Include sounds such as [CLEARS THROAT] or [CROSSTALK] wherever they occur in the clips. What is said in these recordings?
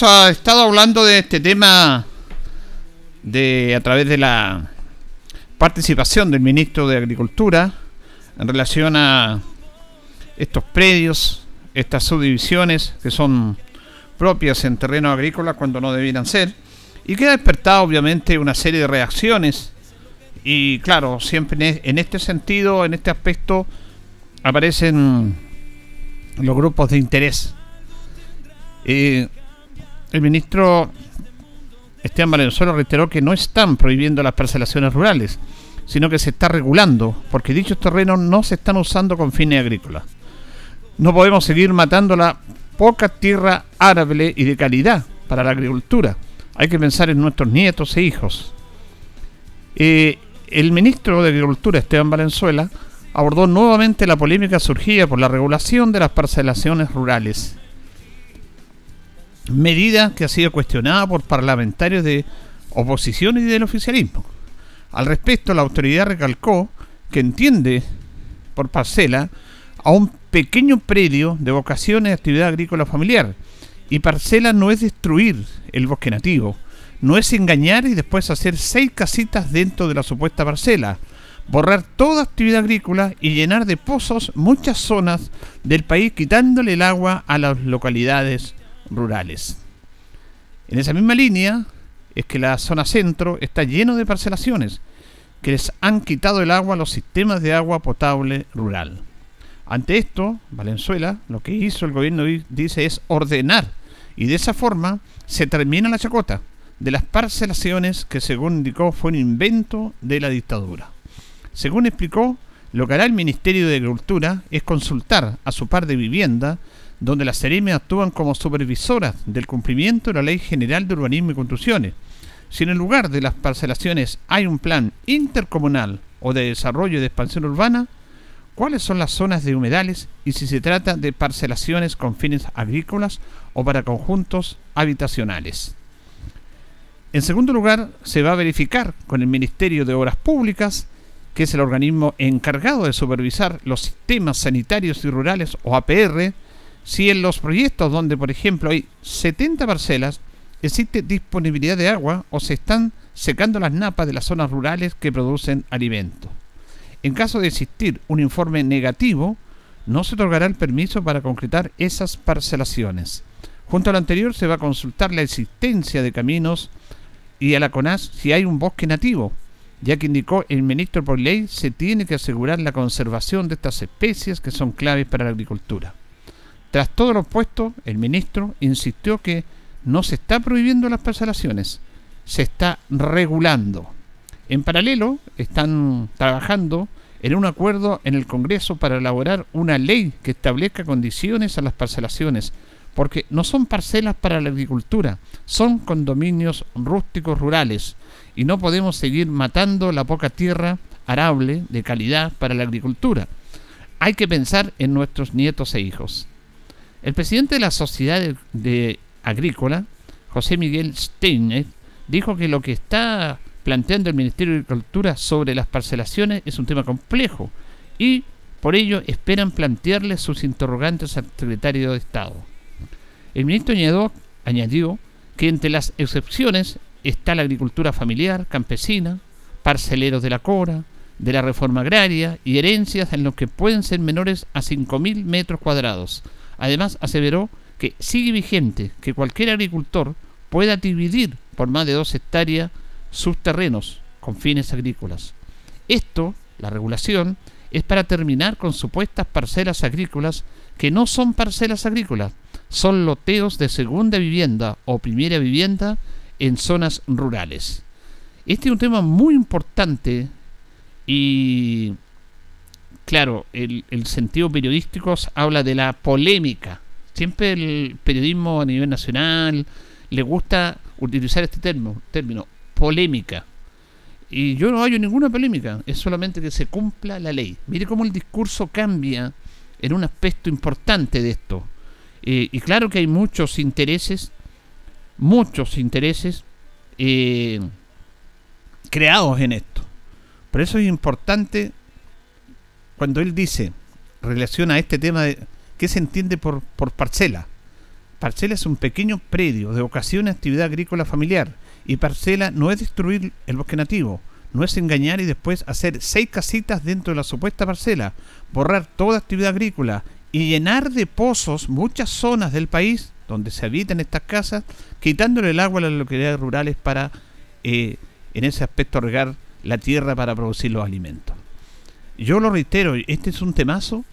Ah, estado hablando de este tema de a través de la participación del ministro de Agricultura en relación a estos predios, estas subdivisiones que son propias en terreno agrícola cuando no debieran ser, y que ha despertado obviamente una serie de reacciones. Y claro, siempre en este sentido, en este aspecto, aparecen los grupos de interés. Eh, el ministro Esteban Valenzuela reiteró que no están prohibiendo las parcelaciones rurales, sino que se está regulando, porque dichos terrenos no se están usando con fines agrícolas. No podemos seguir matando la poca tierra arable y de calidad para la agricultura. Hay que pensar en nuestros nietos e hijos. Eh, el ministro de Agricultura, Esteban Valenzuela, abordó nuevamente la polémica surgida por la regulación de las parcelaciones rurales. Medida que ha sido cuestionada por parlamentarios de oposición y del oficialismo. Al respecto, la autoridad recalcó que entiende por parcela a un pequeño predio de vocación y actividad agrícola familiar. Y parcela no es destruir el bosque nativo, no es engañar y después hacer seis casitas dentro de la supuesta parcela, borrar toda actividad agrícola y llenar de pozos muchas zonas del país quitándole el agua a las localidades rurales. En esa misma línea, es que la zona centro está lleno de parcelaciones que les han quitado el agua a los sistemas de agua potable rural. Ante esto, Valenzuela lo que hizo el gobierno dice es ordenar y de esa forma se termina la chacota de las parcelaciones que según indicó fue un invento de la dictadura. Según explicó, lo que hará el Ministerio de Agricultura es consultar a su par de vivienda donde las CEREME actúan como supervisoras del cumplimiento de la Ley General de Urbanismo y Construcciones. Si en el lugar de las parcelaciones hay un plan intercomunal o de desarrollo de expansión urbana, cuáles son las zonas de humedales y si se trata de parcelaciones con fines agrícolas o para conjuntos habitacionales. En segundo lugar, se va a verificar con el Ministerio de Obras Públicas, que es el organismo encargado de supervisar los sistemas sanitarios y rurales o APR, si en los proyectos donde, por ejemplo, hay 70 parcelas, existe disponibilidad de agua o se están secando las napas de las zonas rurales que producen alimentos. En caso de existir un informe negativo, no se otorgará el permiso para concretar esas parcelaciones. Junto a lo anterior se va a consultar la existencia de caminos y a la CONAS si hay un bosque nativo, ya que indicó el ministro por ley se tiene que asegurar la conservación de estas especies que son claves para la agricultura. Tras todo lo puesto, el ministro insistió que no se está prohibiendo las parcelaciones, se está regulando. En paralelo, están trabajando en un acuerdo en el Congreso para elaborar una ley que establezca condiciones a las parcelaciones, porque no son parcelas para la agricultura, son condominios rústicos rurales, y no podemos seguir matando la poca tierra arable de calidad para la agricultura. Hay que pensar en nuestros nietos e hijos. El presidente de la Sociedad de, Agrícola, José Miguel Steiner, dijo que lo que está planteando el Ministerio de Agricultura sobre las parcelaciones es un tema complejo y por ello esperan plantearle sus interrogantes al secretario de Estado. El ministro añadió, añadió que entre las excepciones está la agricultura familiar, campesina, parceleros de la Cora, de la reforma agraria y herencias en los que pueden ser menores a 5.000 metros cuadrados, Además, aseveró que sigue vigente que cualquier agricultor pueda dividir por más de dos hectáreas sus terrenos con fines agrícolas. Esto, la regulación, es para terminar con supuestas parcelas agrícolas que no son parcelas agrícolas, son loteos de segunda vivienda o primera vivienda en zonas rurales. Este es un tema muy importante y, claro, el, sentido periodístico habla de la polémica. Siempre el periodismo a nivel nacional le gusta utilizar este término, término polémica. Y yo no hallo ninguna polémica, es solamente que se cumpla la ley. Mire cómo el discurso cambia en un aspecto importante de esto. Eh, y claro que hay muchos intereses, muchos intereses eh, creados en esto. Por eso es importante cuando él dice, relaciona este tema de qué se entiende por, parcela. Parcela es un pequeño predio de ocasión actividad agrícola familiar. Y parcela no es destruir el bosque nativo, no es engañar y después hacer seis casitas dentro de la supuesta parcela, borrar toda actividad agrícola y llenar de pozos muchas zonas del país donde se habitan estas casas, quitándole el agua a las localidades rurales para, eh, en ese aspecto, regar la tierra para producir los alimentos. Yo lo reitero, este es un temazo,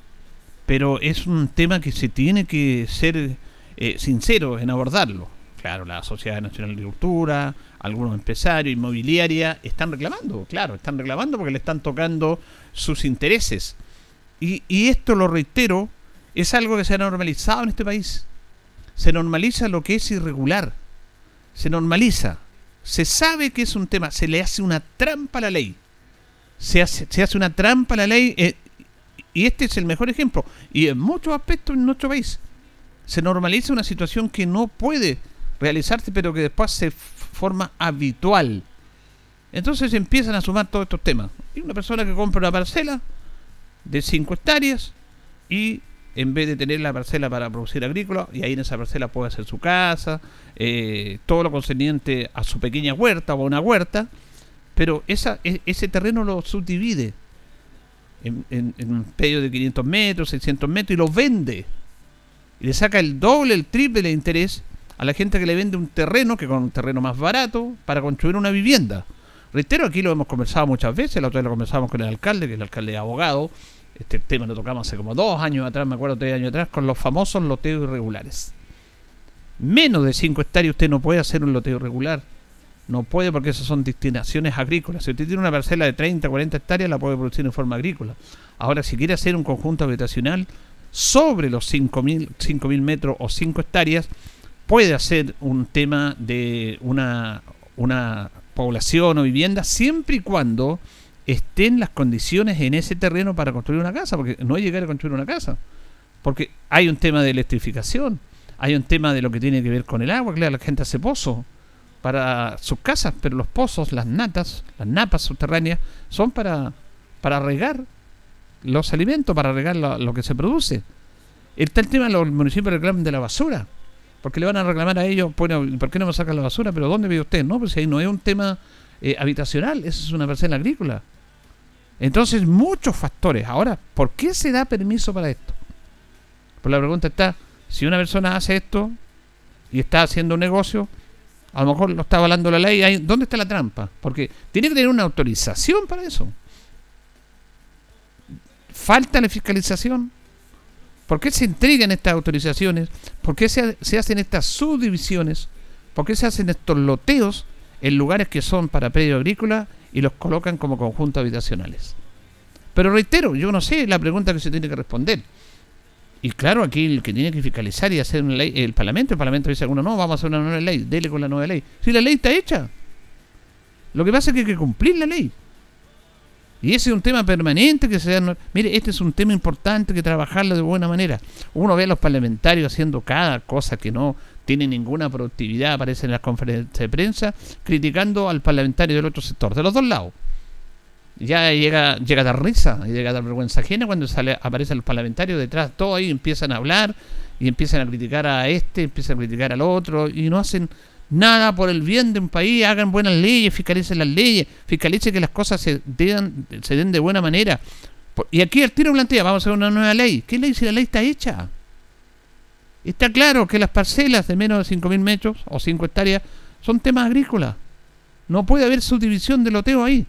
pero es un tema que se tiene que ser eh, sincero en abordarlo. Claro, la Sociedad Nacional de Agricultura, algunos empresarios, inmobiliaria, están reclamando, claro, están reclamando porque le están tocando sus intereses. Y, y esto, lo reitero, es algo que se ha normalizado en este país. Se normaliza lo que es irregular. Se normaliza se sabe que es un tema, se le hace una trampa a la ley. Se hace, se hace una trampa la ley eh, y este es el mejor ejemplo. Y en muchos aspectos en nuestro país se normaliza una situación que no puede realizarse pero que después se forma habitual. Entonces empiezan a sumar todos estos temas. Y una persona que compra una parcela de 5 hectáreas y en vez de tener la parcela para producir agrícola, y ahí en esa parcela puede hacer su casa, eh, todo lo concerniente a su pequeña huerta o a una huerta, pero e, ese terreno lo subdivide en, un pedio de 500 metros, 600 metros y lo vende. Y le saca el doble, el triple de interés a la gente que le vende un terreno, que con un terreno más barato, para construir una vivienda. Reitero, aquí lo hemos conversado muchas veces, la otra vez lo conversamos con el alcalde, que el alcalde abogado, este tema lo tocamos hace como dos años atrás, me acuerdo, tres años atrás, con los famosos loteos irregulares. Menos de 5 hectáreas usted no puede hacer un loteo irregular. No puede porque esas son destinaciones agrícolas. Si usted tiene una parcela de 30, 40 hectáreas, la puede producir en forma agrícola. Ahora, si quiere hacer un conjunto habitacional sobre los 5.000 metros o 5 hectáreas, puede hacer un tema de una, una población o vivienda siempre y cuando estén las condiciones en ese terreno para construir una casa, porque no hay llegar a construir una casa, porque hay un tema de electrificación, hay un tema de lo que tiene que ver con el agua, claro, la gente hace pozos para sus casas, pero los pozos, las natas, las napas subterráneas, son para, para regar los alimentos, para regar lo, que se produce. Está el tema los municipios reclaman de la basura, porque le van a reclamar a ellos, bueno, ¿por qué no me sacan la basura? Pero ¿dónde vive usted? No, pues ahí no es un tema eh, habitacional, eso es una parcela agrícola. Entonces, muchos factores. Ahora, ¿por qué se da permiso para esto? Pues la pregunta está, si una persona hace esto y está haciendo un negocio, a lo mejor lo está avalando la ley, ¿dónde está la trampa? Porque tiene que tener una autorización para eso. Falta la fiscalización. ¿Por qué se entregan estas autorizaciones? ¿Por qué se, hacen estas subdivisiones? ¿Por qué se hacen estos loteos en lugares que son para predio agrícola y los colocan como conjuntos habitacionales. Pero reitero, yo no sé la pregunta que se tiene que responder. Y claro, aquí el que tiene que fiscalizar y hacer una ley, el Parlamento, el Parlamento dice alguno, no, vamos a hacer una nueva ley, dele con la nueva ley. Si la ley está hecha. Lo que pasa es que hay que cumplir la ley. Y ese es un tema permanente que se. Mire, este es un tema importante que trabajarlo de buena manera. Uno ve a los parlamentarios haciendo cada cosa que no tiene ninguna productividad, aparece en las conferencias de prensa, criticando al parlamentario del otro sector, de los dos lados. Ya llega, llega a dar risa, llega a dar vergüenza ajena cuando sale, aparecen los parlamentarios detrás, todo ahí empiezan a hablar y empiezan a criticar a este, empiezan a criticar al otro y no hacen nada por el bien de un país, hagan buenas leyes, fiscalicen las leyes, fiscalicen que las cosas se den, se den de buena manera. Y aquí el tiro plantea, vamos a hacer una nueva ley. ¿Qué ley si la ley está hecha? Está claro que las parcelas de menos de 5.000 metros o 5 hectáreas son temas agrícolas. No puede haber subdivisión de loteo ahí.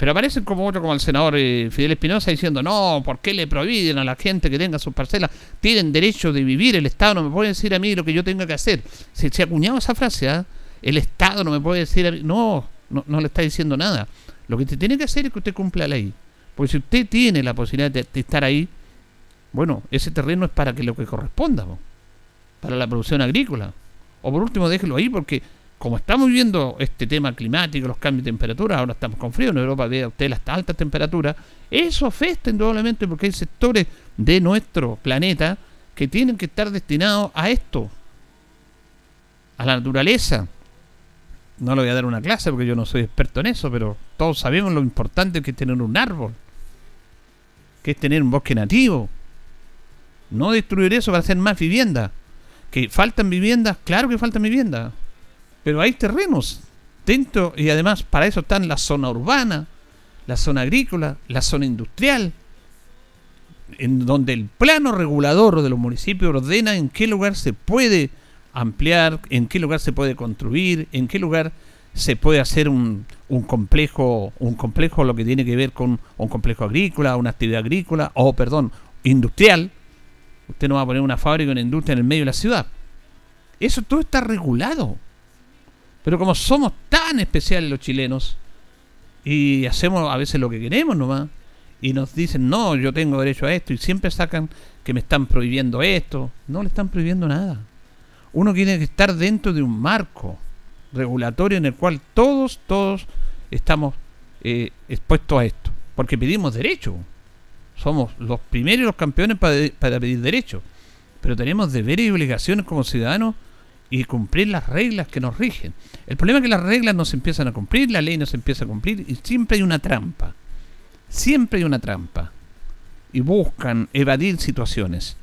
Pero aparecen como otro, como el senador eh, Fidel Espinosa, diciendo, no, ¿por qué le prohíben a la gente que tenga sus parcelas? Tienen derecho de vivir, el Estado no me puede decir a mí lo que yo tenga que hacer. Se, se ha acuñado esa frase, ¿ah? El Estado no me puede decir a mí, no, no, no le está diciendo nada. Lo que usted tiene que hacer es que usted cumpla la ley. Porque si usted tiene la posibilidad de, estar ahí, bueno, ese terreno es para que lo que corresponda, para la producción agrícola. O por último, déjelo ahí porque como estamos viendo este tema climático, los cambios de temperatura, ahora estamos con frío, en Europa ve usted las altas temperaturas, eso afecta indudablemente porque hay sectores de nuestro planeta que tienen que estar destinados a esto, a la naturaleza. No le voy a dar una clase porque yo no soy experto en eso, pero todos sabemos lo importante que es tener un árbol, que es tener un bosque nativo. No destruir eso para hacer más vivienda. Que faltan viviendas, claro que faltan viviendas pero hay terrenos dentro y además para eso están la zona urbana, la zona agrícola, la zona industrial, en donde el plano regulador de los municipios ordena en qué lugar se puede ampliar, en qué lugar se puede construir, en qué lugar se puede hacer un, un complejo, un complejo lo que tiene que ver con un complejo agrícola, una actividad agrícola, o perdón, industrial. Usted no va a poner una fábrica, una industria en el medio de la ciudad. Eso todo está regulado. Pero como somos tan especiales los chilenos y hacemos a veces lo que queremos nomás y nos dicen, no, yo tengo derecho a esto y siempre sacan que me están prohibiendo esto, no le están prohibiendo nada. Uno tiene que estar dentro de un marco regulatorio en el cual todos, todos estamos eh, expuestos a esto, porque pedimos derecho. Somos los primeros los campeones para, para pedir derecho, pero tenemos deberes y obligaciones como ciudadanos y cumplir las reglas que nos rigen. El problema es que las reglas no se empiezan a cumplir, la ley no se empieza a cumplir y siempre hay una trampa. Siempre hay una trampa. Y buscan evadir situaciones.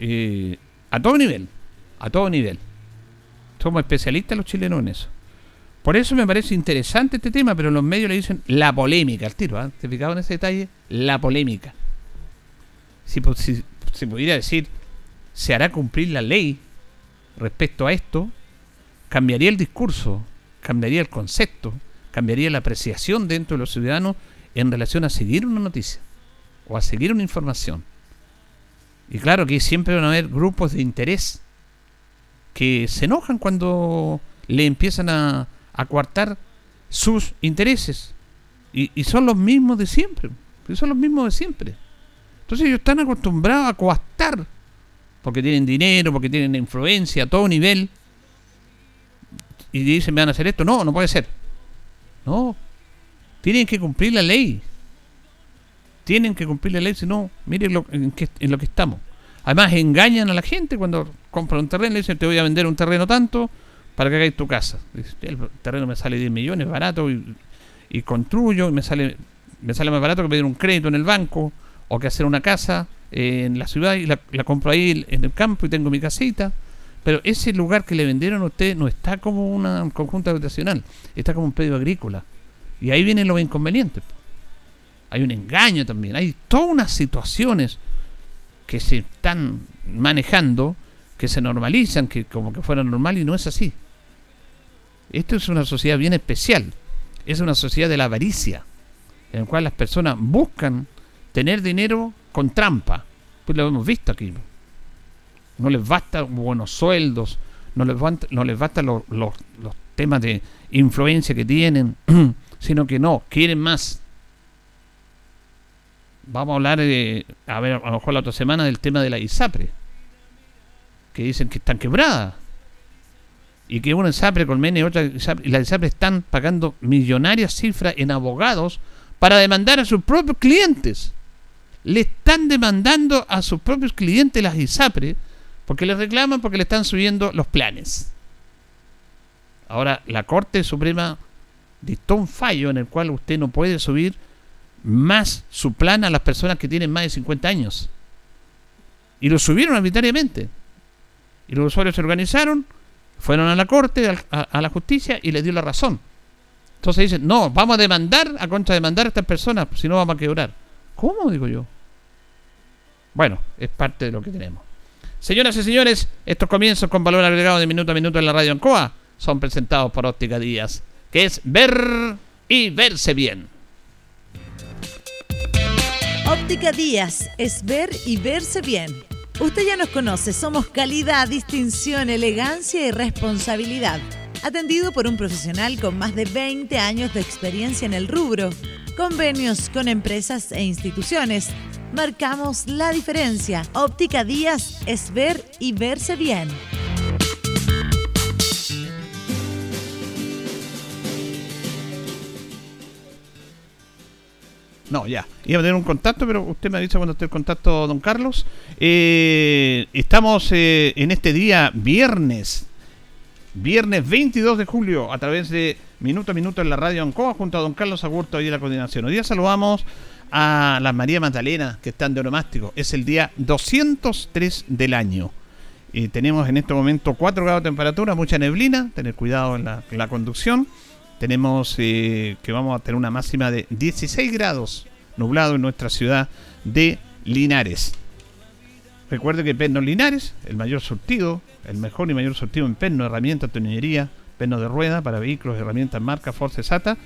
Eh, a todo nivel. A todo nivel. Somos especialistas los chilenos en eso. Por eso me parece interesante este tema, pero los medios le dicen la polémica al tiro. ¿eh? ¿Te en ese detalle? La polémica. Si, si se pudiera decir, se hará cumplir la ley respecto a esto, cambiaría el discurso, cambiaría el concepto, cambiaría la apreciación dentro de los ciudadanos en relación a seguir una noticia o a seguir una información. Y claro que siempre van a haber grupos de interés que se enojan cuando le empiezan a, a coartar sus intereses. Y, y, son los mismos de siempre. Son los mismos de siempre. Entonces ellos están acostumbrados a coartar porque tienen dinero, porque tienen influencia a todo nivel, y dicen, me van a hacer esto. No, no puede ser. No, tienen que cumplir la ley. Tienen que cumplir la ley, si no, miren lo, en, en, lo que estamos. Además, engañan a la gente cuando compran un terreno, le dicen, te voy a vender un terreno tanto para que hagáis tu casa. El terreno me sale 10 millones, barato, y, y construyo, y me sale, me sale más barato que pedir un crédito en el banco o que hacer una casa en la ciudad y la, compro ahí en el campo y tengo mi casita. Pero ese lugar que le vendieron a usted no está como una conjunta habitacional, está como un pedio agrícola. Y ahí vienen los inconvenientes. Hay un engaño también, hay todas unas situaciones que se están manejando, que se normalizan, que como que fuera normal y no es así. Esto es una sociedad bien especial, es una sociedad de la avaricia, en la cual las personas buscan tener dinero con trampa. Pues lo hemos visto aquí. No les basta buenos sueldos, no les, basta, no les basta los, temas de influencia que tienen, [CLEARS THROAT] sino que no, quieren más. Vamos a hablar, de, a ver, a lo mejor la otra semana del tema de la ISAPRE, que dicen que están quebradas. Y que una ISAPRE, Colmena y otra ISAPRE, y la ISAPRE están pagando millonarias cifras en abogados para demandar a sus propios clientes le están demandando a sus propios clientes las ISAPRE porque le reclaman porque le están subiendo los planes. Ahora, la Corte Suprema dictó un fallo en el cual usted no puede subir más su plan a las personas que tienen más de 50 años. Y lo subieron arbitrariamente. Y los usuarios se organizaron, fueron a la Corte, a, a la justicia y les dio la razón. Entonces dicen, no, vamos a demandar, a contrademandar a estas personas, si no vamos a quebrar. ¿Cómo? Digo yo. Bueno, es parte de lo que tenemos. Señoras y señores, estos comienzos con valor agregado de minuto a minuto en la radio Ancoa son presentados por Óptica Díaz, que es ver y verse bien. Óptica Díaz es ver y verse bien. Usted ya nos conoce, somos calidad, distinción, elegancia y responsabilidad. Atendido por un profesional con más de 20 años de experiencia en el rubro. Convenios con empresas e instituciones. Marcamos la diferencia. Óptica Díaz es ver y verse bien. No, ya. Iba a tener un contacto, pero usted me avisa cuando esté el contacto, don Carlos. Eh, estamos eh, en este día, viernes, viernes 22 de julio, a través de Minuto a Minuto en la radio Ancoa, junto a don Carlos Agurto y de la coordinación. Hoy día saludamos a las María Magdalena, que están de onomástico. Es el día 203 del año. y tenemos en este momento 4 grados de temperatura, mucha neblina, tener cuidado en la, en la conducción tenemos eh, que vamos a tener una máxima de 16 grados nublado en nuestra ciudad de Linares. Recuerde que Pernos Linares, el mayor surtido, el mejor y mayor surtido en perno, herramientas, tonillería, perno de rueda para vehículos, herramientas marca Force Sata,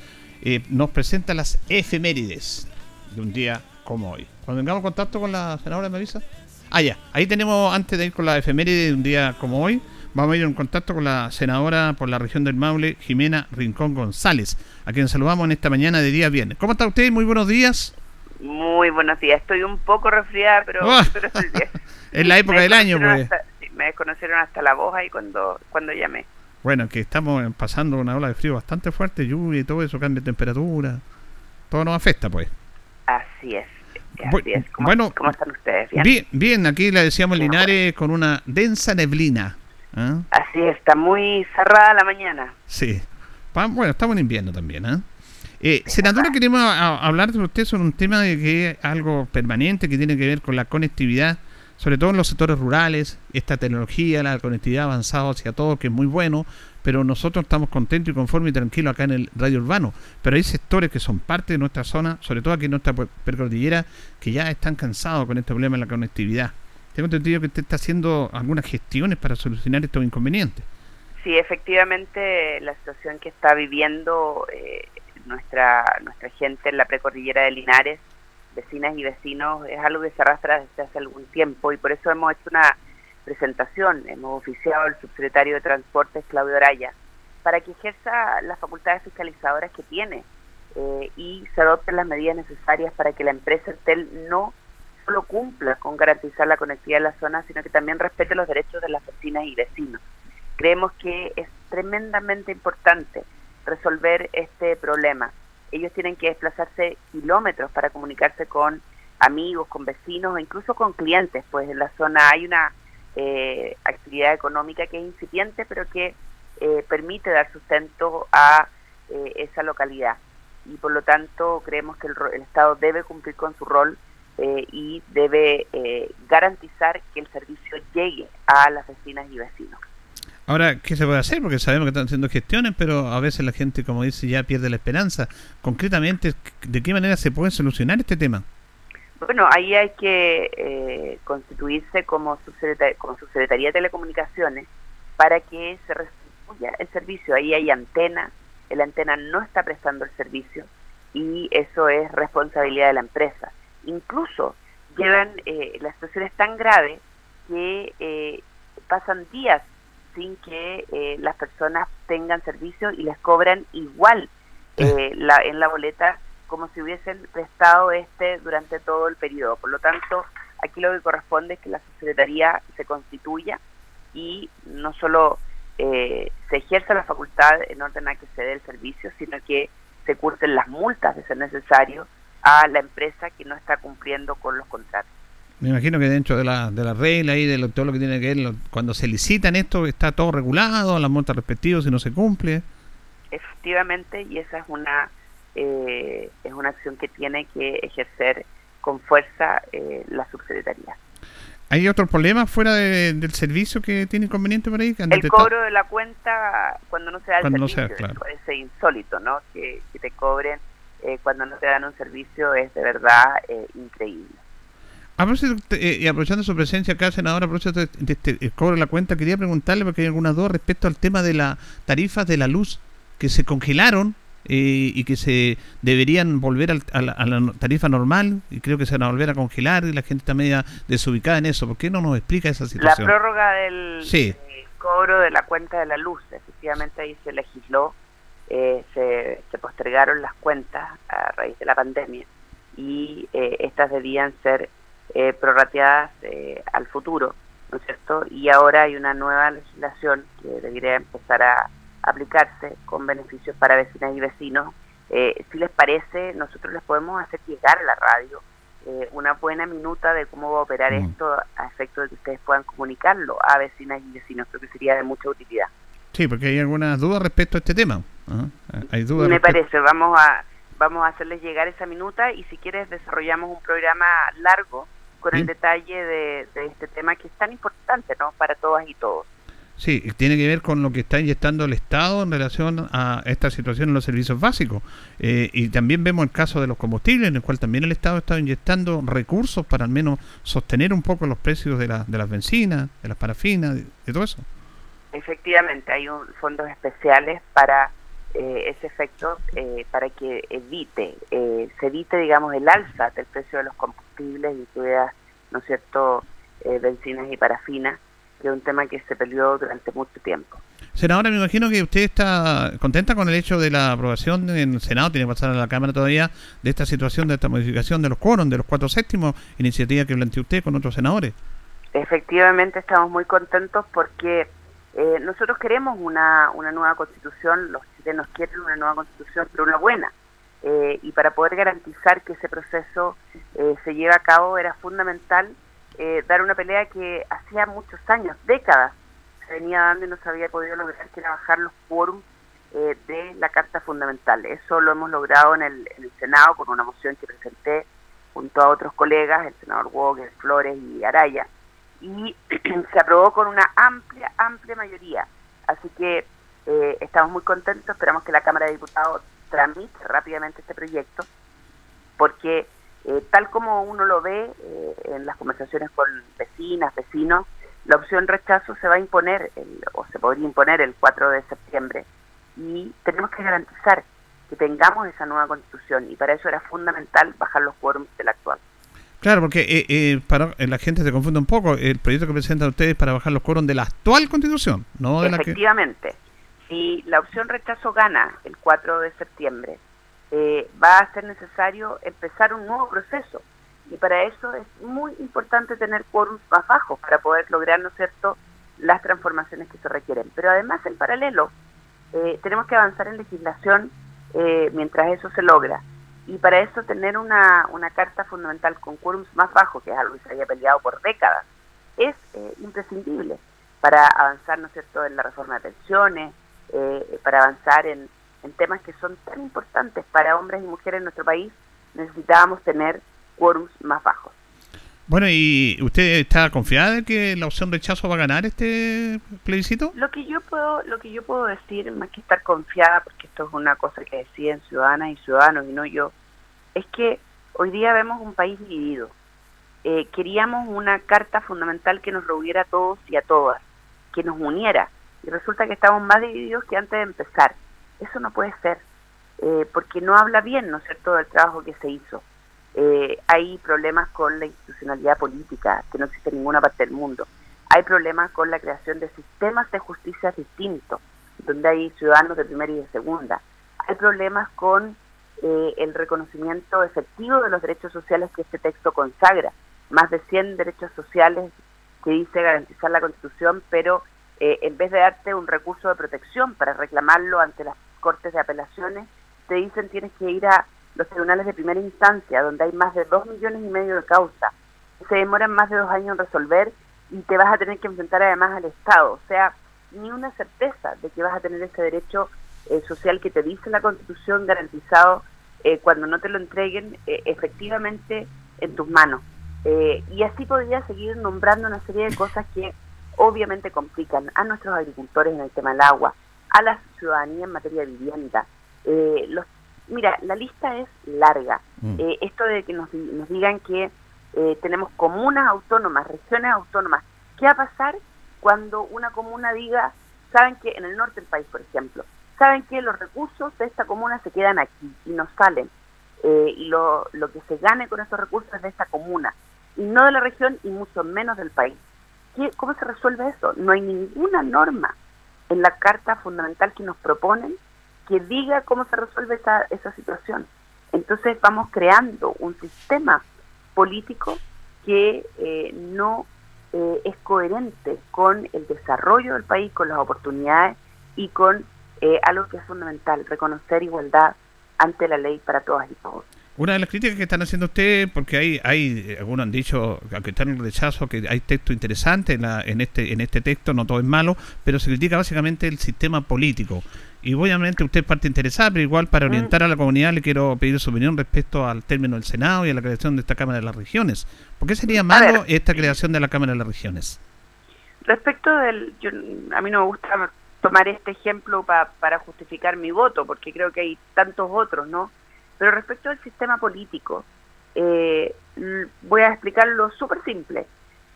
eh, nos presenta las efemérides de un día como hoy. Cuando tengamos contacto con la senadora, ¿me avisa? Ah, ya. Ahí tenemos, antes de ir con la efeméride de un día como hoy, Vamos a ir en contacto con la senadora por la región del Maule, Jimena Rincón González, a quien saludamos en esta mañana de día viernes. ¿Cómo está usted? Muy buenos días. Muy buenos días. Estoy un poco resfriada, pero, Ah. pero estoy bien. Es la época del año, pues. hasta- sí, me desconocieron hasta la voz ahí cuando, cuando llamé. Bueno, que estamos pasando una ola de frío bastante fuerte, lluvia y todo eso, cambio de temperatura. Todo nos afecta, pues. Así es. Así es. ¿Cómo, bueno, ¿Cómo están ustedes? Bien. Bien, bien, aquí le decíamos. Linares con una densa neblina. ¿ah? Así es, está muy cerrada la mañana. Sí. Bueno, estamos en invierno también, ¿ah? Eh, senadora, queremos a- a- hablar de usted sobre un tema de que es algo permanente que tiene que ver con la conectividad, sobre todo en los sectores rurales, esta tecnología, la conectividad avanzada hacia todo, que es muy bueno, pero nosotros estamos contentos y conformes y tranquilos acá en el radio urbano. Pero hay sectores que son parte de nuestra zona, sobre todo aquí en nuestra percordillera, que ya están cansados con este problema de la conectividad. Tengo entendido que usted está haciendo algunas gestiones para solucionar estos inconvenientes. Sí, efectivamente, la situación que está viviendo eh, nuestra, nuestra gente en la precordillera de Linares, vecinas y vecinos, es algo que se arrastra desde hace algún tiempo y por eso hemos hecho una presentación, hemos oficiado al subsecretario de Transportes, Claudio Araya, para que ejerza las facultades fiscalizadoras que tiene eh, y se adopten las medidas necesarias para que la empresa Entel no solo cumpla con garantizar la conectividad en la zona, sino que también respete los derechos de las vecinas y vecinos creemos que es tremendamente importante resolver este problema. Ellos tienen que desplazarse kilómetros para comunicarse con amigos, con vecinos o incluso con clientes, pues en la zona hay una eh, actividad económica que es incipiente, pero que eh, permite dar sustento a eh, esa localidad. Y por lo tanto creemos que el, el Estado debe cumplir con su rol eh, y debe eh, garantizar que el servicio llegue a las vecinas y vecinos. Ahora, ¿qué se puede hacer? Porque sabemos que están haciendo gestiones, pero a veces la gente, como dice, ya pierde la esperanza. Concretamente, ¿de qué manera se puede solucionar este tema? Bueno, ahí hay que eh, constituirse como, subsecreta- como subsecretaría de telecomunicaciones para que se restituya el servicio. Ahí hay antena, la antena no está prestando el servicio y eso es responsabilidad de la empresa. Incluso llevan, eh, la situación es tan grave que eh, pasan días sin que eh, las personas tengan servicio y les cobran igual eh, la, en la boleta como si hubiesen prestado este durante todo el periodo. Por lo tanto, aquí lo que corresponde es que la Secretaría se constituya y no solo eh, se ejerza la facultad en orden a que se dé el servicio, sino que se curten las multas de ser necesario a la empresa que no está cumpliendo con los contratos. Me imagino que dentro de la, de la regla y de lo- todo lo que tiene que ver, lo- cuando se licitan esto, está todo regulado, las multas respectivas si no se cumple. efectivamente y esa es una eh, es una acción que tiene que ejercer con fuerza eh, la subsecretaría. ¿Hay otros problemas fuera de- del servicio que tiene inconveniente por ahí? El cobro de la cuenta cuando no se da el Cuando no se da, servicio claro. es insólito, ¿no? Que, que te cobren eh, cuando no te dan un servicio es de verdad eh, increíble. A eh, y aprovechando su presencia acá, senadora, a propósito de, de este eh, cobro de la cuenta, quería preguntarle, porque hay algunas dudas respecto al tema de las tarifas de la luz, que se congelaron eh, y que se deberían volver a, la, tarifa normal y creo que se van a volver a congelar y la gente está media desubicada en eso. ¿Por qué no nos explica esa situación? La prórroga del cobro de la cuenta de la luz, efectivamente ahí se legisló, eh, se, se, postergaron las cuentas a raíz de la pandemia y eh, estas debían ser prorrateadas al futuro, ¿no es cierto? Y ahora hay una nueva legislación que debería empezar a aplicarse con beneficios para vecinas y vecinos. Eh, si les parece, nosotros les podemos hacer llegar a la radio eh, una buena minuta de cómo va a operar mm. esto a efecto de que ustedes puedan comunicarlo a vecinas y vecinos. Creo que sería de mucha utilidad. Sí, porque hay algunas dudas respecto a este tema. Hay dudas Me parece, vamos a vamos a hacerles llegar esa minuta y si quieres desarrollamos un programa largo con el detalle de, de, este tema que es tan importante ¿no? para todas y todos. Sí, tiene que ver con lo que está inyectando el Estado en relación a esta situación en los servicios básicos. Eh, y también vemos el caso de los combustibles, en el cual también el Estado está inyectando recursos para al menos sostener un poco los precios de, la, de las bencinas, de las parafinas, de, todo eso. Efectivamente, hay un, fondos especiales para eh, ese efecto, eh, para que evite, se evite, digamos, el alza del precio de los combustibles, incluidas, ¿no es cierto?, bencinas y parafinas que es un tema que se peleó durante mucho tiempo. Senadora, me imagino que usted está contenta con el hecho de la aprobación en el Senado, tiene que pasar a la Cámara todavía, de esta situación, de esta modificación de los quórum, de los cuatro séptimos, iniciativa que planteó usted con otros senadores. Efectivamente, estamos muy contentos porque eh, nosotros queremos una, una nueva constitución, los chilenos quieren una nueva constitución, pero una buena. Eh, y para poder garantizar que ese proceso eh, se lleve a cabo era fundamental eh, dar una pelea que hacía muchos años, décadas, se venía dando y no se había podido lograr, que era bajar los quórums eh, de la Carta Fundamental. Eso lo hemos logrado en el, Senado con una moción que presenté junto a otros colegas, el senador Walker, Flores y Araya, y [CLEARS THROAT] se aprobó con una amplia, amplia mayoría. Así que eh, estamos muy contentos, esperamos que la Cámara de Diputados tramite rápidamente este proyecto, porque eh, tal como uno lo ve eh, en las conversaciones con vecinas, vecinos, la opción rechazo se va a imponer o se podría imponer el 4 de septiembre y tenemos que garantizar que tengamos esa nueva constitución y para eso era fundamental bajar los quórums del actual. Claro, porque eh, para la gente se confunde un poco. El proyecto que presentan ustedes para bajar los quórums de la actual constitución, no de Efectivamente. la que... Si la opción rechazo gana el 4 de septiembre, eh, va a ser necesario empezar un nuevo proceso. Y para eso es muy importante tener quórum más bajos para poder lograr, ¿no cierto?, las transformaciones que se requieren. Pero además, en paralelo, eh, tenemos que avanzar en legislación eh, mientras eso se logra. Y para eso tener una, una carta fundamental con quórums más bajos, que es algo que se haya peleado por décadas, es imprescindible para avanzar, ¿no es cierto?, en la reforma de pensiones, para avanzar en, en temas que son tan importantes para hombres y mujeres en nuestro país, necesitábamos tener quórums más bajos. Bueno, ¿y usted está confiada de que la opción rechazo va a ganar este plebiscito? Lo que yo puedo, lo que yo puedo decir, más que estar confiada, porque esto es una cosa que deciden ciudadanas y ciudadanos y no yo, es que hoy día vemos un país dividido. Eh, queríamos una carta fundamental que nos reuniera a todos y a todas, que nos uniera, y resulta que estamos más divididos que antes de empezar. Eso no puede ser, eh, porque no habla bien, ¿no es cierto?, del trabajo que se hizo. Eh, hay problemas con la institucionalidad política, que no existe en ninguna parte del mundo. Hay problemas con la creación de sistemas de justicia distintos, donde hay ciudadanos de primera y de segunda. Hay problemas con eh, el reconocimiento efectivo de los derechos sociales que este texto consagra. Más de 100 derechos sociales que dice garantizar la Constitución, pero en vez de darte un recurso de protección para reclamarlo ante las cortes de apelaciones, te dicen tienes que ir a los tribunales de primera instancia, donde hay más de dos millones y medio de causas. Se demoran más de dos años en resolver y te vas a tener que enfrentar además al Estado. O sea, ni una certeza de que vas a tener ese derecho eh, social que te dice la Constitución garantizado eh, cuando no te lo entreguen eh, efectivamente en tus manos. y así podría seguir nombrando una serie de cosas que obviamente complican a nuestros agricultores en el tema del agua, a la ciudadanía en materia de vivienda. Eh, los, mira, la lista es larga. Mm. Eh, esto de que nos, nos digan que eh, tenemos comunas autónomas, regiones autónomas, ¿qué va a pasar cuando una comuna diga, saben que en el norte del país, por ejemplo, saben que los recursos de esta comuna se quedan aquí y no salen. Eh, y lo, lo que se gane con esos recursos es de esta comuna, y no de la región y mucho menos del país. ¿Qué, ¿Cómo se resuelve eso? No hay ninguna norma en la Carta Fundamental que nos proponen que diga cómo se resuelve esa, esa situación. Entonces vamos creando un sistema político que eh, no eh, es coherente con el desarrollo del país, con las oportunidades y con eh, algo que es fundamental, reconocer igualdad ante la ley para todas y todos. Una de las críticas que están haciendo ustedes, porque hay, hay algunos han dicho, aunque están en rechazo, que hay texto interesante en, la, en, este, en este texto, no todo es malo, pero se critica básicamente el sistema político. Y obviamente usted es parte interesada, pero igual para mm. orientar a la comunidad le quiero pedir su opinión respecto al término del Senado y a la creación de esta Cámara de las Regiones. ¿Por qué sería malo esta creación de la Cámara de las Regiones? Respecto del... a mí no me gusta tomar este ejemplo para justificar mi voto, porque creo que hay tantos otros, ¿no? Pero respecto al sistema político, eh, voy a explicarlo súper simple.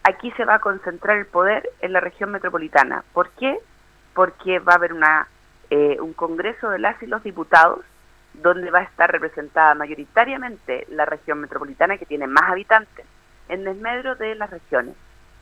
Aquí se va a concentrar el poder en la región metropolitana. ¿Por qué? Porque va a haber una, eh, un Congreso de las y los diputados donde va a estar representada mayoritariamente la región metropolitana que tiene más habitantes, en desmedro de las regiones.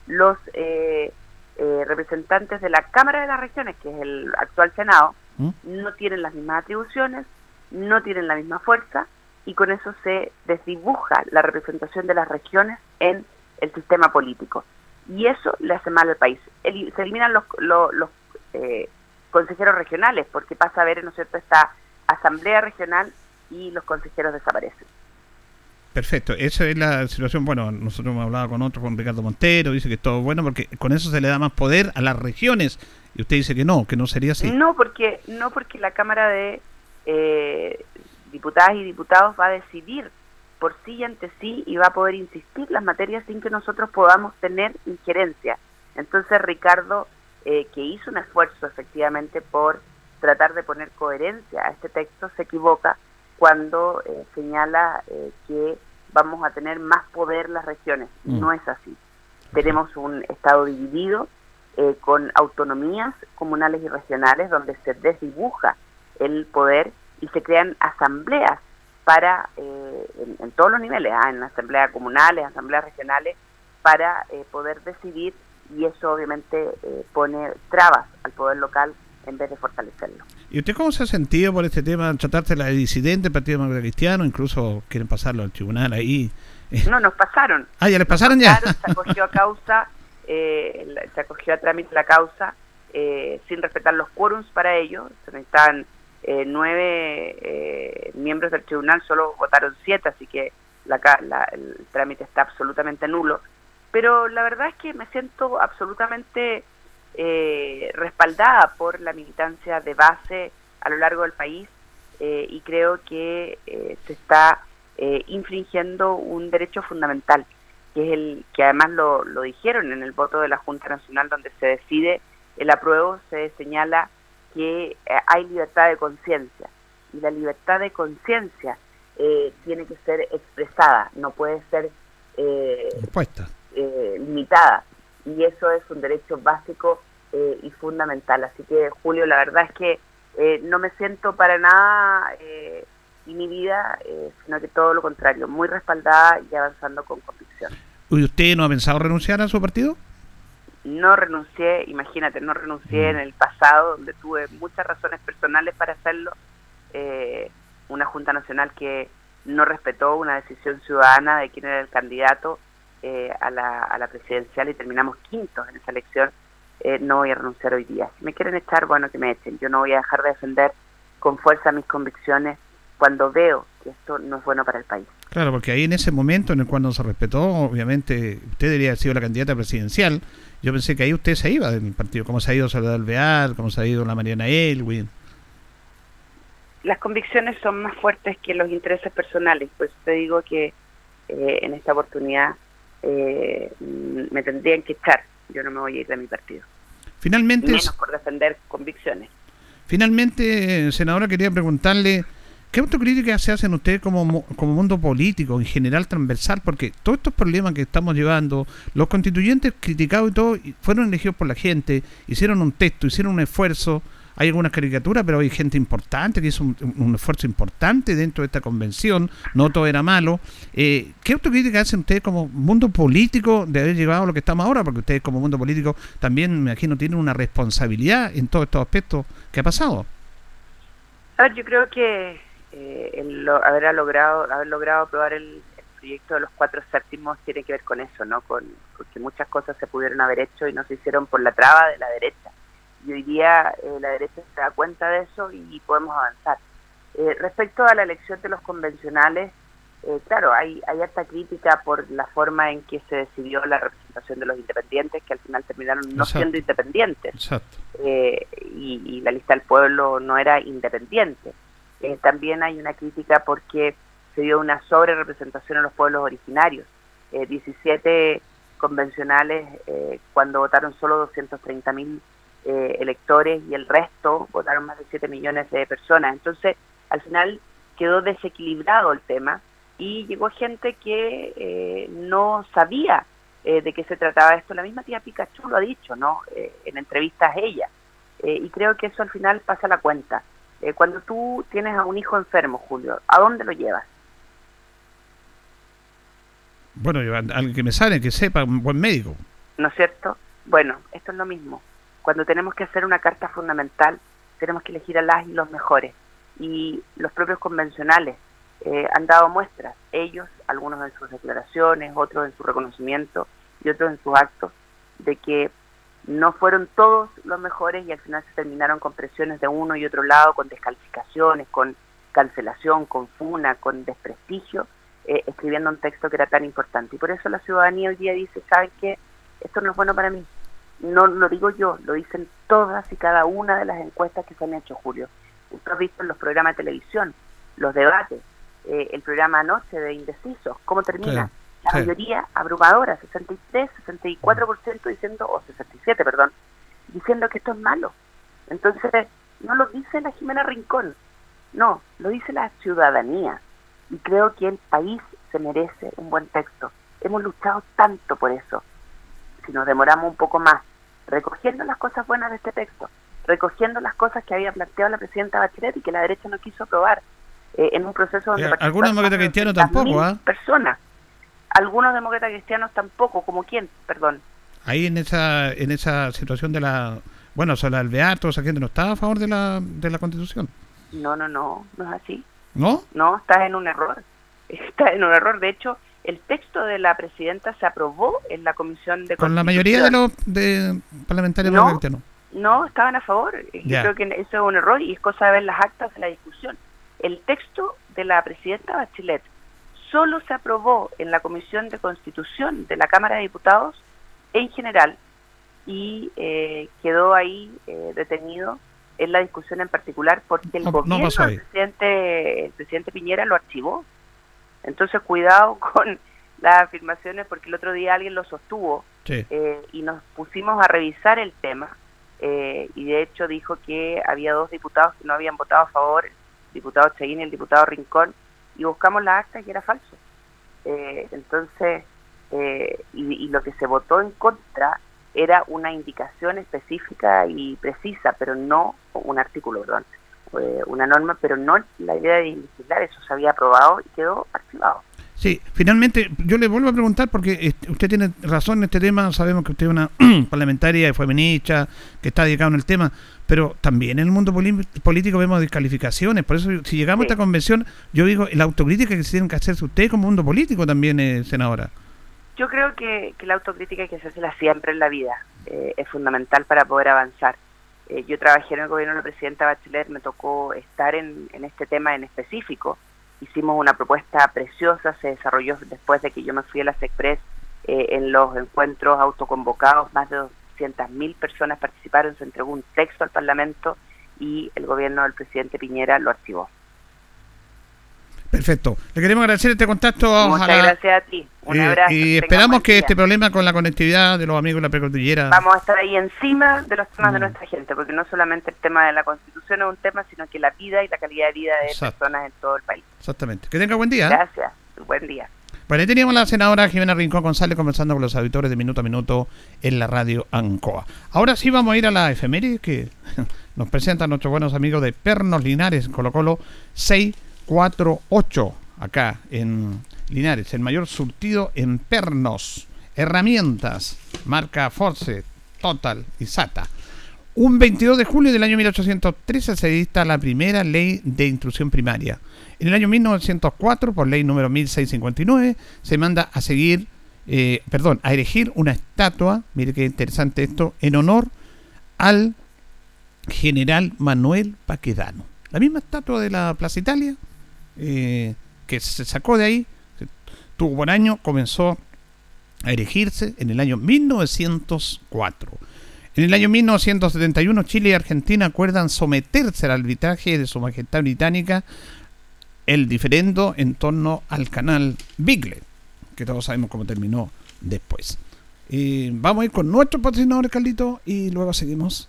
Los eh, representantes de la Cámara de las Regiones, que es el actual Senado, ¿Mm? no tienen las mismas atribuciones, no tienen la misma fuerza y con eso se desdibuja la representación de las regiones en el sistema político. Y eso le hace mal al país. se eliminan los, los, eh, consejeros regionales porque pasa a ver, ¿no es cierto?, esta asamblea regional y los consejeros desaparecen. Perfecto, esa es la situación. Bueno, nosotros hemos hablado con otro, con Ricardo Montero, dice que es todo bueno porque con eso se le da más poder a las regiones. Y usted dice que no, que no sería así. No, porque no porque la Cámara de eh, diputadas y diputados va a decidir por sí y ante sí y va a poder insistir las materias sin que nosotros podamos tener injerencia. Entonces Ricardo, eh, que hizo un esfuerzo efectivamente por tratar de poner coherencia a este texto, se equivoca cuando eh, señala eh, que vamos a tener más poder las regiones. Mm. No es así. Tenemos un Estado dividido con autonomías comunales y regionales donde se desdibuja el poder y se crean asambleas para, eh, en, todos los niveles, ¿ah? en asambleas comunales, asambleas regionales, para eh, poder decidir y eso obviamente eh, pone trabas al poder local en vez de fortalecerlo. ¿Y usted cómo se ha sentido por este tema, tratarse la de disidente, Partido Democrático Cristiano, incluso quieren pasarlo al tribunal ahí? [LAUGHS] No, nos pasaron. Ah, ya les pasaron ya. se acogió a causa, se acogió a trámite la causa sin respetar los quórums para ello, se necesitan eh, nueve eh, miembros del tribunal solo votaron siete, así que la, el trámite está absolutamente nulo. Pero la verdad es que me siento absolutamente eh, respaldada por la militancia de base a lo largo del país y creo que se está infringiendo un derecho fundamental, que es el que además lo, lo dijeron en el voto de la Junta Nacional donde se decide el apruebo, se señala que eh, hay libertad de conciencia. Y la libertad de conciencia eh, tiene que ser expresada, no puede ser eh, eh, limitada y eso es un derecho básico y fundamental. Así que Julio, la verdad es que no me siento para nada inhibida, sino que todo lo contrario, muy respaldada y avanzando con convicción. ¿Y usted no ha pensado renunciar a su partido? no renuncié, imagínate, no renuncié en el pasado, donde tuve muchas razones personales para hacerlo, eh, una Junta Nacional que no respetó una decisión ciudadana de quién era el candidato eh, a, la, a la presidencial y terminamos quintos en esa elección, eh, no voy a renunciar hoy día. Si me quieren echar, bueno, que me echen. Yo no voy a dejar de defender con fuerza mis convicciones cuando veo que esto no es bueno para el país. Claro, porque ahí en ese momento en el cual no se respetó, obviamente usted debería haber sido la candidata presidencial. Yo pensé que ahí usted se iba del partido, como se ha ido Soledad Alvear, como se ha ido la Mariana Elwin. Las convicciones son más fuertes que los intereses personales, pues te digo que eh, en esta oportunidad eh, me tendrían que echar. Yo no me voy a ir de mi partido. Finalmente. Menos por defender convicciones. Finalmente, senadora, quería preguntarle ¿Qué autocrítica se hacen ustedes como, como mundo político, en general transversal? Porque todos estos problemas que estamos llevando, los constituyentes criticados y todo, fueron elegidos por la gente, hicieron un texto, hicieron un esfuerzo, hay algunas caricaturas, pero hay gente importante que hizo un, esfuerzo importante dentro de esta convención, no todo era malo. Eh, ¿Qué autocrítica hacen ustedes como mundo político de haber llegado a lo que estamos ahora? Porque ustedes como mundo político también, me imagino, tienen una responsabilidad en todos estos aspectos que ha pasado. A ver, yo creo que eh, haber logrado haber logrado aprobar el, proyecto de los cuatro séptimos tiene que ver con eso, ¿no? Con, que muchas cosas se pudieron haber hecho y no se hicieron por la traba de la derecha. Y hoy día eh, la derecha se da cuenta de eso y podemos avanzar. Eh, respecto a la elección de los convencionales, eh, claro, hay, hay harta crítica por la forma en que se decidió la representación de los independientes, que al final terminaron no siendo independientes. Y, y, la lista del pueblo no era independiente. también hay una crítica porque se dio una sobre representación en los pueblos originarios. 17 convencionales eh, cuando votaron solo 230 mil eh, electores y el resto votaron más de 7 millones de personas. Entonces, al final quedó desequilibrado el tema y llegó gente que eh, no sabía de qué se trataba esto. La misma tía Pikachu lo ha dicho, ¿no? en entrevistas ella. y creo que eso al final pasa la cuenta. cuando tú tienes a un hijo enfermo, Julio, ¿a dónde lo llevas? Bueno, alguien que me sale, que sepa, un buen médico. ¿No es cierto? Bueno, esto es lo mismo. Cuando tenemos que hacer una carta fundamental, tenemos que elegir a las y los mejores. Y los propios convencionales eh, han dado muestras, ellos, algunos en sus declaraciones, otros en su reconocimiento y otros en sus actos, de que no fueron todos los mejores y al final se terminaron con presiones de uno y otro lado, con descalificaciones, con cancelación, con funa, con desprestigio, eh, escribiendo un texto que era tan importante. Y por eso la ciudadanía hoy día dice, ¿saben qué? Esto no es bueno para mí. No lo digo yo, lo dicen todas y cada una de las encuestas que se han hecho, Julio. Usted ha visto en los programas de televisión, los debates, eh, el programa anoche de Indecisos, ¿cómo termina? la mayoría abrumadora, 63, 64% diciendo, o 67, perdón, diciendo que esto es malo. Entonces, no lo dice la Jimena Rincón, no, lo dice la ciudadanía y creo que el país se merece un buen texto. Hemos luchado tanto por eso. Si nos demoramos un poco más, recogiendo las cosas buenas de este texto, recogiendo las cosas que había planteado la presidenta Bachelet y que la derecha no quiso aprobar, eh, en un proceso donde... Eh, algunos demócratas cristianos tampoco, ¿ah? Personas. Algunos demócratas cristianos tampoco, como quién, perdón. Ahí en esa en esa situación de la... Bueno, o sea, la Alvear, esa gente no estaba a favor de la, de la Constitución. No, no, no, no es así. ¿No? No, estás en un error. [LAUGHS] Estás en un error. De hecho, el texto de la presidenta se aprobó en la comisión de con la mayoría de los de parlamentarios no, no. estaban a favor. Yo creo que eso es un error y es cosa de ver las actas de la discusión. El texto de la presidenta Bachelet solo se aprobó en la comisión de constitución de la cámara de diputados en general y eh, quedó ahí eh, detenido en la discusión en particular porque el gobierno del presidente, el presidente Piñera lo archivó. Entonces, cuidado [LAUGHS] con las afirmaciones porque el otro día alguien lo sostuvo eh, y nos pusimos a revisar el tema eh, y de hecho dijo que había dos diputados que no habían votado a favor, el diputado Cheguín y el diputado Rincón, y buscamos la acta y era falso. Eh, entonces, y, y lo que se votó en contra era una indicación específica y precisa, pero no un artículo, perdón, eh, una norma, pero no la idea de legislar, eso se había aprobado y quedó archivado. Sí, finalmente yo le vuelvo a preguntar porque usted tiene razón en este tema, sabemos que usted es una [CLEARS THROAT] parlamentaria y fue ministra, que está dedicado en el tema, pero también en el mundo político vemos descalificaciones, por eso si llegamos a esta convención, yo digo, la autocrítica que se tienen que hacerse usted como mundo político también, eh, senadora. Yo creo que, la autocrítica hay que hacérsela siempre en la vida, eh, es fundamental para poder avanzar. Eh, yo trabajé en el gobierno de la presidenta Bachelet, me tocó estar en, este tema en específico. Hicimos una propuesta preciosa, se desarrolló después de que yo me fui a la SECPRES eh, en los encuentros autoconvocados, más de 200.000 personas participaron, se entregó un texto al Parlamento y el gobierno del presidente Piñera lo archivó. Perfecto. Le queremos agradecer este contacto. Muchas gracias a ti. Un abrazo. Y esperamos que este problema con la conectividad de los amigos de la precordillera. Vamos a estar ahí encima de los temas de mm. nuestra gente, porque no solamente el tema de la constitución es un tema, sino que la vida y la calidad de vida de personas en todo el país. Exactamente. Que tenga buen día. Gracias. Buen día. Bueno, ahí teníamos a la senadora Jimena Rincón González conversando con los auditores de Minuto a Minuto en la radio Ancoa. Ahora sí vamos a ir a la efeméride que [LAUGHS] nos presentan nuestros buenos amigos de Pernos Linares, Colo Colo 648, acá en Linares, el mayor surtido en pernos, herramientas, marca Force, Total y SATA. Un 22 de julio del año 1813 se dicta la primera ley de instrucción primaria. En el año 1904, por ley número 1659, se manda a seguir, eh, perdón, a erigir una estatua, mire qué interesante esto, en honor al general Manuel Paquedano. La misma estatua de la Plaza Italia, eh, que se sacó de ahí, tuvo buen año, comenzó a erigirse en el año 1904. En el año 1971, Chile y Argentina acuerdan someterse al arbitraje de Su Majestad Británica el diferendo en torno al canal Bigle, que todos sabemos cómo terminó después. Y vamos a ir con nuestro patrocinador, Carlito, y luego seguimos.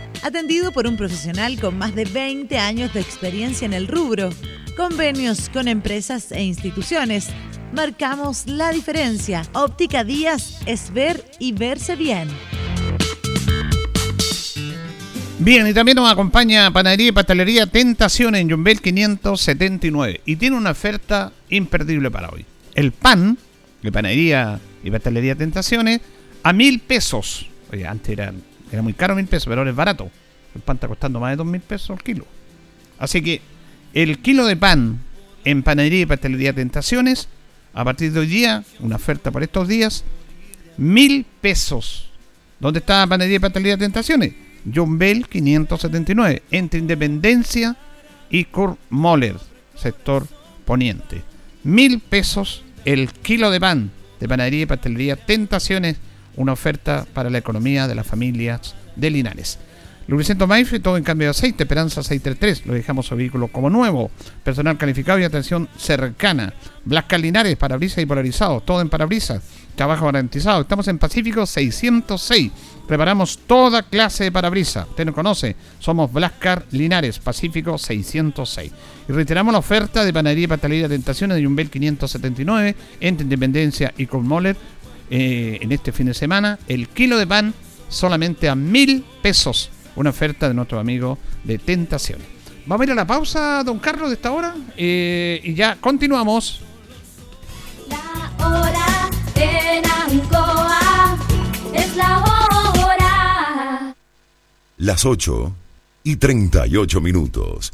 Atendido por un profesional con más de 20 años de experiencia en el rubro, convenios con empresas e instituciones. Marcamos la diferencia. Óptica Díaz es ver y verse bien. Bien, y también nos acompaña Panadería y Pastelería Tentación en Jumbel 579. Y tiene una oferta imperdible para hoy. El pan de Panadería y Pastelería Tentaciones a mil pesos. Oye, antes era, era muy caro mil pesos, pero ahora es barato. El pan está costando más de dos mil pesos el kilo. Así que el kilo de pan en Panadería y Pastelería Tentaciones, a partir de hoy día, una oferta para estos días, mil pesos. ¿Dónde está Panadería y Pastelería Tentaciones? John Bell 579, entre Independencia y Kurt Moller, sector poniente. Mil pesos el kilo de pan de panadería y pastelería Tentaciones, una oferta para la economía de las familias de Linares. Lubricento Maife, todo en cambio de aceite, Esperanza 633, lo dejamos su vehículo como nuevo. Personal calificado y atención cercana. Blasca Linares, parabrisas y polarizados, todo en parabrisas. Trabajo garantizado. Estamos en Pacífico 606. Preparamos toda clase de parabrisas. Usted nos conoce. Somos Blascar Linares, Pacífico 606. Y reiteramos la oferta de panadería y pastelería Tentaciones de Jumbel 579 entre Independencia y Colmoller eh, en este fin de semana. El kilo de pan solamente a mil pesos. Una oferta de nuestro amigo de Tentaciones. Vamos a ir a la pausa, don Carlos, de esta hora. Eh, y ya continuamos. La hora en Ancoa es la hora. Las 8 y 38 minutos.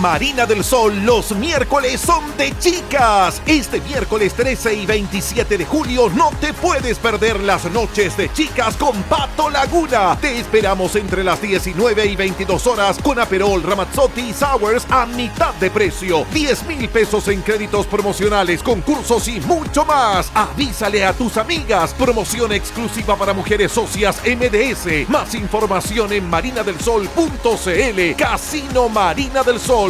Marina del Sol los miércoles son de chicas. Este miércoles 13 y 27 de julio no te puedes perder las noches de chicas con Pato Laguna. Te esperamos entre las 19 y 22 horas con Aperol, Ramazzotti y Sours a mitad de precio. 10 mil pesos en créditos promocionales, concursos y mucho más. Avísale a tus amigas. Promoción exclusiva para mujeres socias MDS. Más información en marinadelsol.cl. Casino Marina del Sol.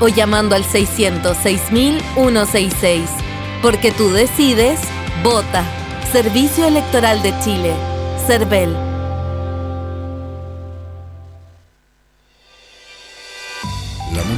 o llamando al 606.166. Porque tú decides, vota. Servicio Electoral de Chile. CERVEL.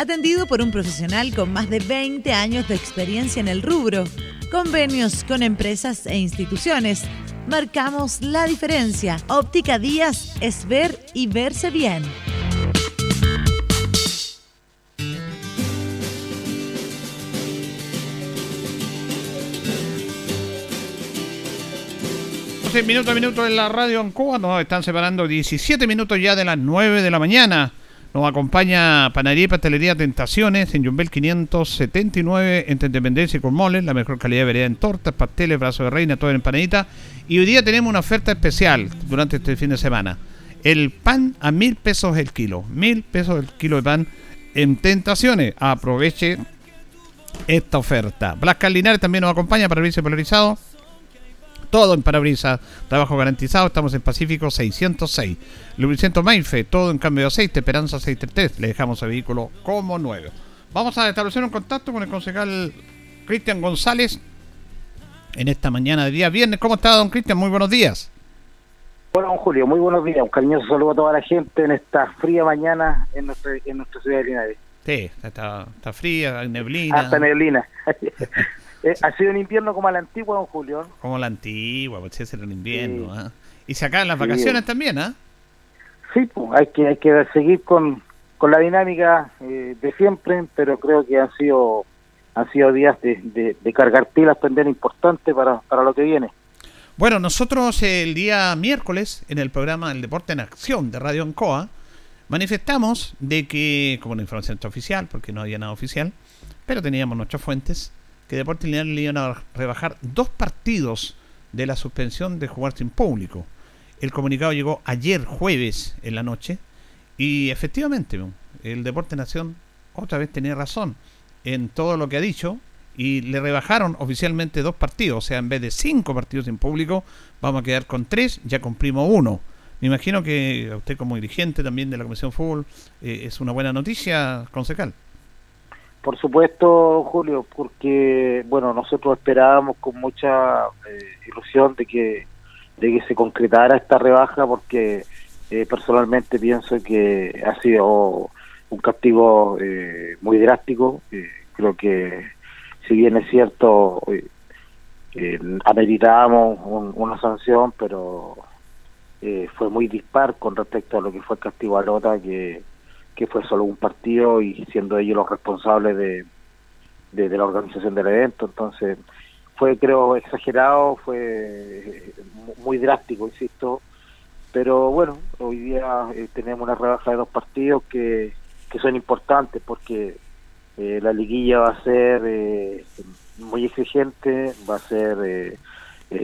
Atendido por un profesional con más de 20 años de experiencia en el rubro. Convenios con empresas e instituciones. Marcamos la diferencia. Óptica Díaz es ver y verse bien. Minuto a minuto en la radio en Cuba. Nos están separando 17 minutos ya de las 9 de la mañana. Nos acompaña Panadería y Pastelería Tentaciones en Jumbel 579 entre Independencia y Cormoles, la mejor calidad de variedad en tortas, pasteles, brazos de reina, todo en empanadita. Y hoy día tenemos una oferta especial durante este fin de semana. El pan a mil pesos el kilo. Mil pesos el kilo de pan en Tentaciones. Aproveche esta oferta. Blas Linares también nos acompaña para el polarizado todo en parabrisas, trabajo garantizado, estamos en Pacífico 606. Lubricento Mainfe, todo en cambio de aceite, Esperanza 633, le dejamos el vehículo como nuevo. Vamos a establecer un contacto con el concejal Cristian González en esta mañana de día viernes. ¿Cómo está, don Cristian? Muy buenos días. Bueno, don Julio, muy buenos días. Un cariñoso saludo a toda la gente en esta fría mañana en nuestra, en nuestra ciudad de Linares. Sí, está, está fría, hay neblina. Hasta neblina. [LAUGHS] Eh, ha sido un invierno como la antigua, don Julio. Como la antigua, pues ese era el invierno. ¿ah? Y se acaban las vacaciones también, ¿ah? Sí, pues hay que, hay que seguir con, con la dinámica eh, de siempre, pero creo que han sido han sido días de, de, cargar pilas también importantes para, para lo que viene. Bueno, nosotros el día miércoles en el programa El Deporte en Acción de Radio Ancoa manifestamos de que, como una información oficial, porque no había nada oficial, pero teníamos nuestras fuentes, que Deportes Linares le iban a rebajar dos partidos de la suspensión de jugar sin público. El comunicado llegó ayer jueves en la noche y efectivamente el Deporte Nación otra vez tenía razón en todo lo que ha dicho y le rebajaron oficialmente dos partidos, o sea, en vez de cinco partidos sin público, vamos a quedar con tres, ya cumplimos uno. Me imagino que usted como dirigente también de la Comisión Fútbol eh, es una buena noticia, concejal. Por supuesto, Julio, porque bueno, nosotros esperábamos con mucha eh, ilusión de que de que se concretara esta rebaja, porque eh, personalmente pienso que ha sido un castigo eh, muy drástico. creo que si bien es cierto, ameritábamos una sanción, pero fue muy dispar con respecto a lo que fue el castigo a Lota, que que fue solo un partido y siendo ellos los responsables de, de, la organización del evento. Entonces, fue, creo, exagerado, fue muy drástico, insisto. Pero bueno, hoy día eh, tenemos una rebaja de dos partidos que, que son importantes porque eh, la liguilla va a ser eh, muy exigente, va a ser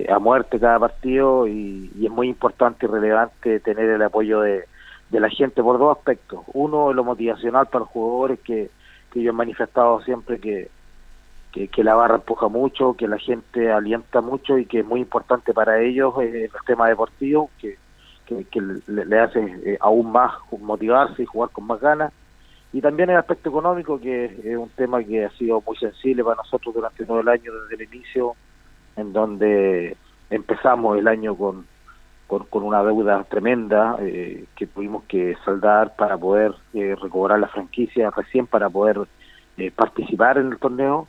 a muerte cada partido y, es muy importante y relevante tener el apoyo de, de la gente por dos aspectos. Uno, lo motivacional para los jugadores, que, que yo he manifestado siempre que, que, la barra empuja mucho, que la gente alienta mucho y que es muy importante para ellos eh, el tema deportivo, que, que, le, hace eh, aún más motivarse y jugar con más ganas. Y también el aspecto económico, que es un tema que ha sido muy sensible para nosotros durante todo el año, desde el inicio, en donde empezamos el año con con, una deuda tremenda eh, que tuvimos que saldar para poder eh, recobrar la franquicia recién para poder eh, participar en el torneo.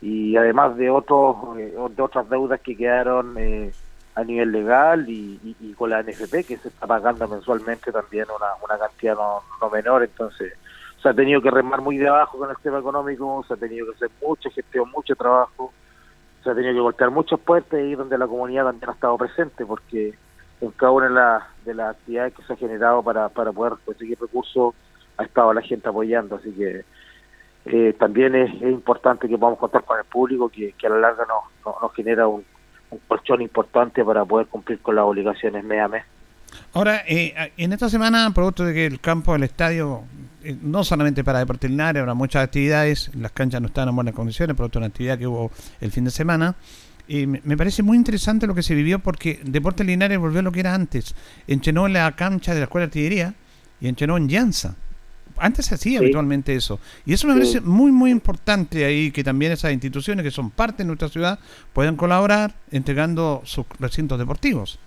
Y además de otros de otras deudas que quedaron a nivel legal y, con la NFP que se está pagando mensualmente también una, una cantidad no, menor. Entonces se ha tenido que remar muy de abajo con el tema económico se ha tenido que hacer mucha gestión mucho trabajo se ha tenido que golpear muchas puertas y donde la comunidad también ha estado presente porque en cada una de, las actividades que se ha generado para, para poder conseguir recursos ha estado la gente apoyando, así que eh, también es, importante que podamos contar con el público, que, a la larga nos, nos, genera un, un, colchón importante para poder cumplir con las obligaciones mes a mes. Ahora, eh, en esta semana, producto de que el campo del estadio, eh, no solamente para deporte habrá muchas actividades, las canchas no están en buenas condiciones, producto de una actividad que hubo el fin de semana, me parece muy interesante lo que se vivió porque Deportes Linares volvió a lo que era antes. Enchenó en la cancha de la Escuela de Artillería y enchenó en Llanza. Antes se hacía habitualmente eso. Y eso me parece muy, muy importante ahí que también esas instituciones que son parte de nuestra ciudad puedan colaborar entregando sus recintos deportivos.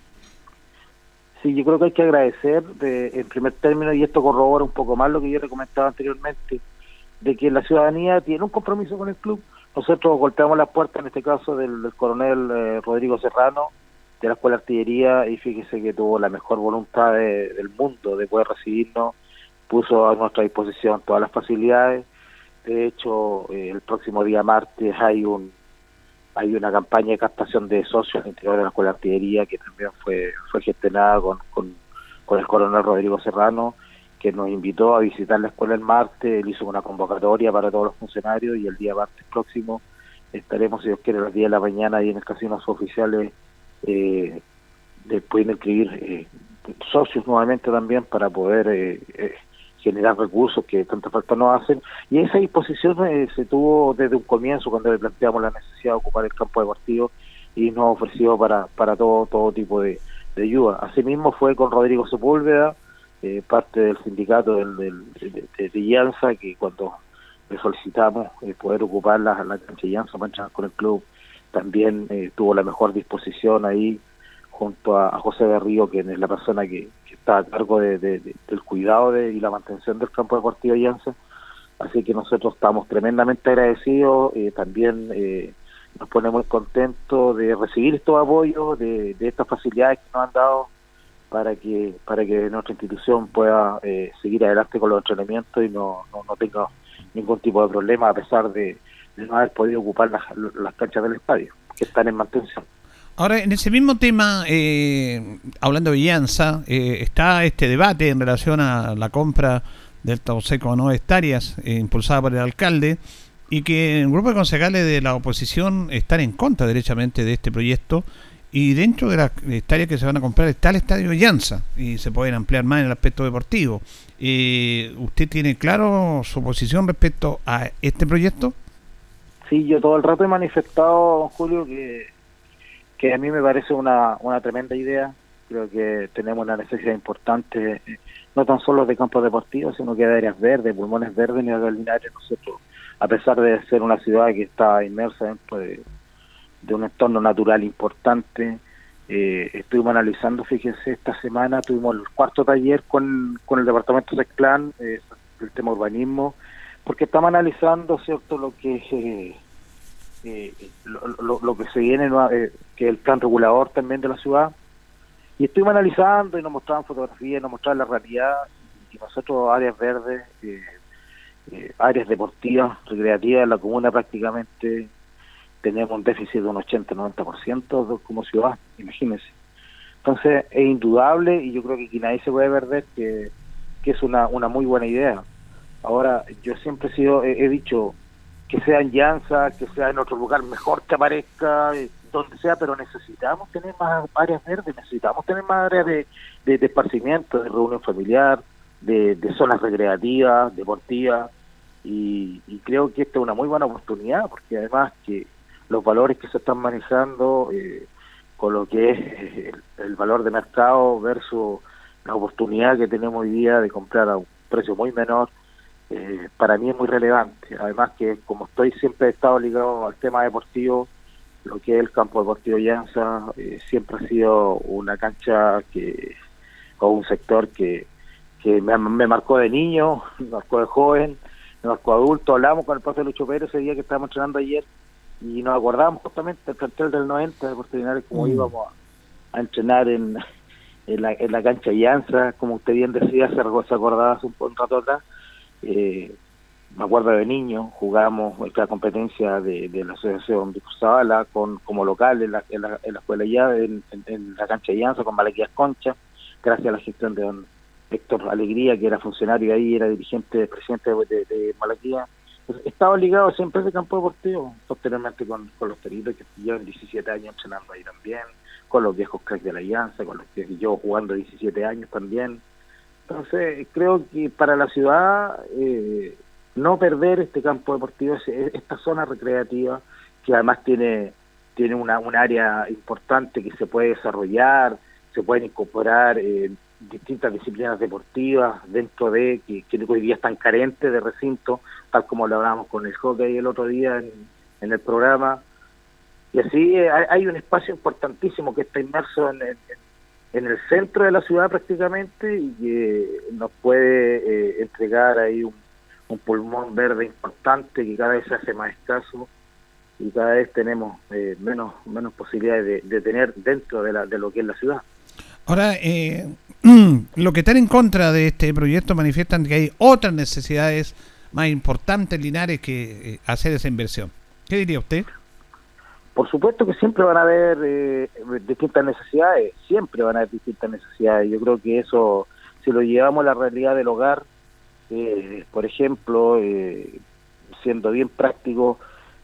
Sí, yo creo que hay que agradecer de, en primer término, y esto corrobora un poco más lo que yo le comentaba anteriormente, de que la ciudadanía tiene un compromiso con el club nosotros golpeamos la puerta, en este caso, del, coronel eh, Rodrigo Serrano, de la Escuela de Artillería, y fíjese que tuvo la mejor voluntad del mundo de poder recibirnos, puso a nuestra disposición todas las facilidades. De hecho, eh, el próximo día martes hay un hay una campaña de captación de socios al interior de la Escuela de Artillería que también fue fue gestionada con, con el coronel Rodrigo Serrano que nos invitó a visitar la escuela el martes, él hizo una convocatoria para todos los funcionarios y el día martes próximo estaremos, si Dios quiere, a las 10 de la mañana ahí en el casino oficiales eh, pueden inscribir eh, socios nuevamente también para poder eh, eh, generar recursos que tanta falta nos hacen. Y esa disposición se tuvo desde un comienzo cuando le planteamos la necesidad de ocupar el campo deportivo y nos ofreció para, para todo, todo tipo de, de ayuda. Asimismo fue con Rodrigo Sepúlveda, eh, parte del sindicato del, de, de, que cuando le solicitamos eh, poder ocupar la, la cancha Llanza con el club, también eh, tuvo la mejor disposición ahí junto a, José de Río, que es la persona que, está a cargo de, del cuidado y la mantención del campo deportivo de Llanza. Así que nosotros estamos tremendamente agradecidos, también nos ponemos contentos de recibir estos apoyos, de, de estas facilidades que nos han dado para que para que nuestra institución pueda eh, seguir adelante con los entrenamientos y no, no, tenga ningún tipo de problema a pesar de, no haber podido ocupar las, las, canchas del estadio que están en mantención. Ahora, en ese mismo tema, eh, hablando de Villanza, eh, está este debate en relación a la compra del Tauseco no hectáreas impulsada por el alcalde y que el grupo de concejales de la oposición están en contra derechamente de este proyecto Y dentro de las hectáreas que se van a comprar está el estadio Llanza y se pueden ampliar más en el aspecto deportivo. Eh, ¿Usted tiene claro su posición respecto a este proyecto? Sí, yo todo el rato he manifestado, don Julio, que, a mí me parece una, tremenda idea. Creo que tenemos una necesidad importante, no tan solo de campos deportivos, sino que de áreas verdes, pulmones verdes, y Linares, nosotros, a pesar de ser una ciudad que está inmersa dentro de de un entorno natural importante. Eh, estuvimos analizando, fíjense, esta semana tuvimos el cuarto taller con, con el departamento de Clan, eh, el tema urbanismo, porque estamos analizando, ¿cierto?, lo que eh, eh lo, lo, que se viene, eh, que es el plan regulador también de la ciudad. Y estuvimos analizando y nos mostraban fotografías, nos mostraban la realidad, y nosotros áreas verdes, áreas deportivas, recreativas, la comuna prácticamente tenemos un déficit de un 80-90% como ciudad, imagínense. Entonces es indudable y yo creo que aquí nadie se puede perder que, que es una, una muy buena idea. Ahora, yo siempre he sido, he, dicho que sea en Llanza, que sea en otro lugar mejor que aparezca, eh, donde sea, pero necesitamos tener más áreas verdes, necesitamos tener más áreas de, de, esparcimiento, de reunión familiar, de, de zonas recreativas, deportivas, y, y creo que esta es una muy buena oportunidad, porque además que los valores que se están manejando eh, con lo que es el, valor de mercado versus la oportunidad que tenemos hoy día de comprar a un precio muy menor, eh, para mí es muy relevante. Además que como estoy siempre he estado ligado al tema deportivo, lo que es el campo deportivo Llanza eh, siempre ha sido una cancha que o un sector que, que me, me marcó de niño, [LAUGHS] me marcó de joven, me marcó de adulto. Hablamos con el profe Lucho Pérez ese día que estábamos entrenando ayer y nos acordábamos justamente del cartel del 90 de Puerto como mm. íbamos a, entrenar en, en, la, en la cancha Llanza, como usted bien decía, se, se acordaba hace un, un rato atrás. Eh, me acuerdo de niño, jugamos la competencia de, de la asociación de Cruzabala con, como local en la, en la, escuela ya, en, en, la cancha Llanza con Malaquías Concha, gracias a la gestión de don Héctor Alegría, que era funcionario ahí, era dirigente, presidente de, de, Malaquía estaba ligado siempre a ese campo deportivo, posteriormente con, los peritos que llevan 17 años entrenando ahí también, con los viejos cracks de la Alianza, con los que yo jugando 17 años también. Entonces, creo que para la ciudad, eh, no perder este campo deportivo, esta zona recreativa, que además tiene, tiene una, un área importante que se puede desarrollar, se pueden incorporar eh, distintas disciplinas deportivas dentro de que, hoy día están carentes de recinto, tal como lo hablábamos con el hockey el otro día en, el programa. Y así eh, hay, un espacio importantísimo que está inmerso en, en, el centro de la ciudad prácticamente y que nos puede eh, entregar ahí un, pulmón verde importante que cada vez se hace más escaso y cada vez tenemos eh, menos menos posibilidades de, de, tener dentro de, la, de lo que es la ciudad. Ahora, eh, lo que están en contra de este proyecto manifiestan que hay otras necesidades más importantes, Linares, que eh, hacer esa inversión. ¿Qué diría usted? Por supuesto que siempre van a haber eh, distintas necesidades, siempre van a haber distintas necesidades. Yo creo que eso, si lo llevamos a la realidad del hogar, eh, por ejemplo, siendo bien práctico,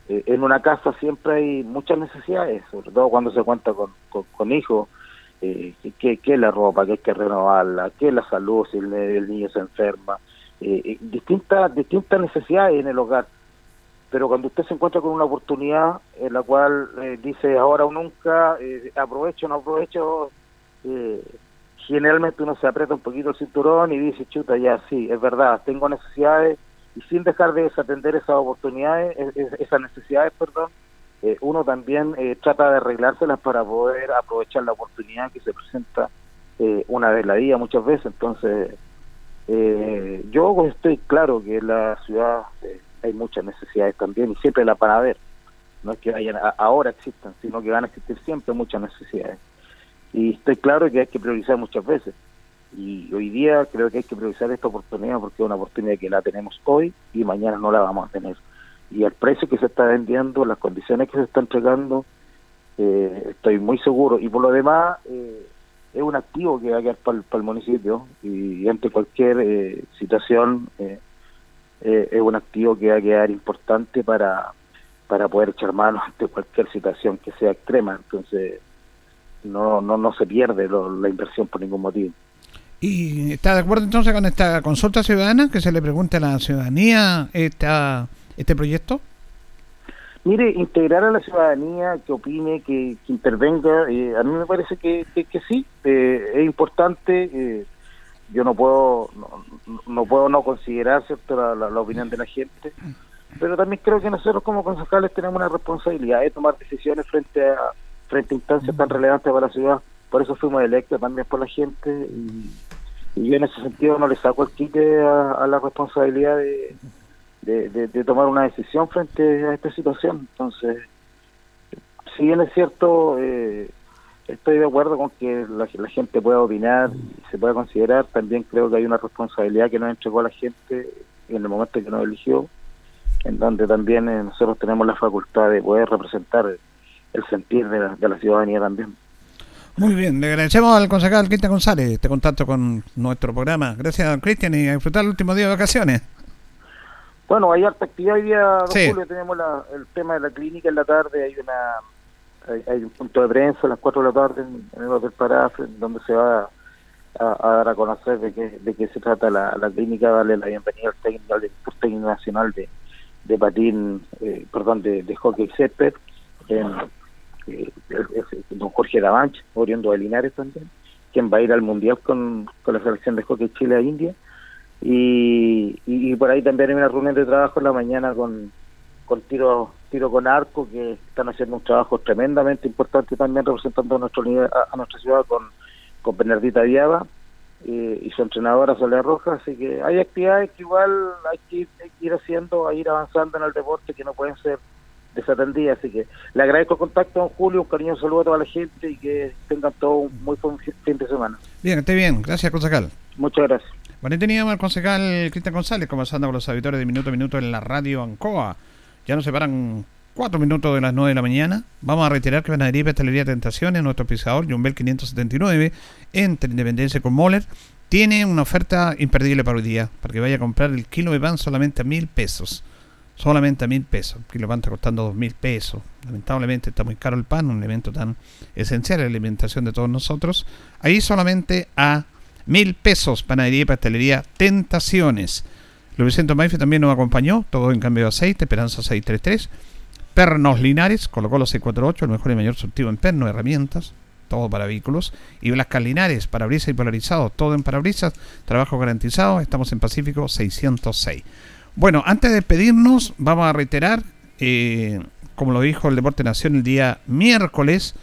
en una casa siempre hay muchas necesidades, sobre todo cuando se cuenta con, con hijos eh, que, que la ropa, que hay que renovarla, que la salud si el, niño se enferma, eh, eh, distintas, distintas necesidades en el hogar. Pero cuando usted se encuentra con una oportunidad en la cual eh, dice ahora o nunca, aprovecho o no aprovecho, generalmente uno se aprieta un poquito el cinturón y dice, chuta, ya sí, es verdad, tengo necesidades y sin dejar de desatender esas oportunidades, esas necesidades, perdón, eh, uno también eh, trata de arreglárselas para poder aprovechar la oportunidad que se presenta eh, una vez la vida muchas veces. Entonces, yo estoy claro que en la ciudad hay muchas necesidades también y siempre la van a haber. No es que vayan ahora existan, sino que van a existir siempre muchas necesidades. Y estoy claro que hay que priorizar muchas veces. Y hoy día creo que hay que priorizar esta oportunidad porque es una oportunidad que la tenemos hoy y mañana no la vamos a tener y el precio que se está vendiendo, las condiciones que se están entregando, eh, estoy muy seguro. Y por lo demás, eh, es un activo que va a quedar para el, municipio y, ante cualquier eh, situación es un activo que va a quedar importante para, para poder echar mano ante cualquier situación que sea extrema. Entonces, no, no, no se pierde la inversión por ningún motivo. ¿Y está de acuerdo entonces con esta consulta ciudadana que se le pregunte a la ciudadanía esta, este proyecto? Mire, integrar a la ciudadanía que opine, que, intervenga, eh, a mí me parece que, que, sí, eh, es importante. Eh, yo no puedo no, no, puedo no considerar cierto la, opinión de la gente, pero también creo que nosotros como concejales tenemos una responsabilidad de tomar decisiones frente a frente a instancias tan relevantes para la ciudad. Por eso fuimos electos también por la gente y, yo en ese sentido no le saco el quite a la responsabilidad de de, tomar una decisión frente a esta situación. Entonces, si bien es cierto, eh, estoy de acuerdo con que la, gente pueda opinar y se pueda considerar, también creo que hay una responsabilidad que nos entregó a la gente en el momento que nos eligió, en donde también eh, nosotros tenemos la facultad de poder representar el sentir de la, de la ciudadanía también. Muy bien, le agradecemos al concejal Cristian González este contacto con nuestro programa. Gracias, Cristian, y a disfrutar el último día de vacaciones. Bueno, hay harta actividad hoy día, Julio, tenemos el tema de la clínica en la tarde, hay una hay, un punto de prensa a las 4 de la tarde en, el Hotel Parafre, donde se va a, dar a conocer de qué, de qué se trata la, clínica, darle la bienvenida al técnico, al técnico nacional de, de patín, eh, perdón, de, de hockey césped, en, eh, don Jorge Davanch, oriundo de Linares también, quien va a ir al Mundial con, con la selección de hockey Chile a India y, y, por ahí también hay una reunión de trabajo en la mañana con, con tiro tiro con arco que están haciendo un trabajo tremendamente importante también representando a nuestro a, nuestra ciudad con con Bernardita Viaba eh, y su entrenadora Soledad Roja así que hay actividades que igual hay que ir, haciendo a ir avanzando en el deporte que no pueden ser desatendidas. Así que le agradezco el contacto a don Julio un cariño saludo a toda la gente y que tengan todo un muy buen fin de semana. Bien esté bien. Gracias concejal muchas gracias bueno, teníamos al concejal Cristian González conversando con los auditores de Minuto a Minuto en la radio Ancoa. Ya nos separan cuatro minutos de las nueve de la mañana. Vamos a reiterar que Panadería y Pastelería Tentaciones, nuestro pisador, Jumbel 579, entre Independencia con Moller, tiene una oferta imperdible para hoy día, para que vaya a comprar el kilo de pan solamente a mil pesos. Solamente a mil pesos. El kilo de pan está costando dos mil pesos. Lamentablemente está muy caro el pan, un elemento tan esencial en la alimentación de todos nosotros. Ahí solamente a mil pesos, panadería y pastelería Tentaciones. Luis Vicente Maife también nos acompañó, todo en cambio de aceite, Esperanza 633. Pernos Linares, colocó los 648, el mejor y mayor surtido en perno, herramientas, todo para vehículos. Y Blascar Linares, parabrisas y polarizado, todo en parabrisas, trabajo garantizado, estamos en Pacífico 606. Bueno, antes de despedirnos, vamos a reiterar, eh, como lo dijo el Deporte Nación el día miércoles,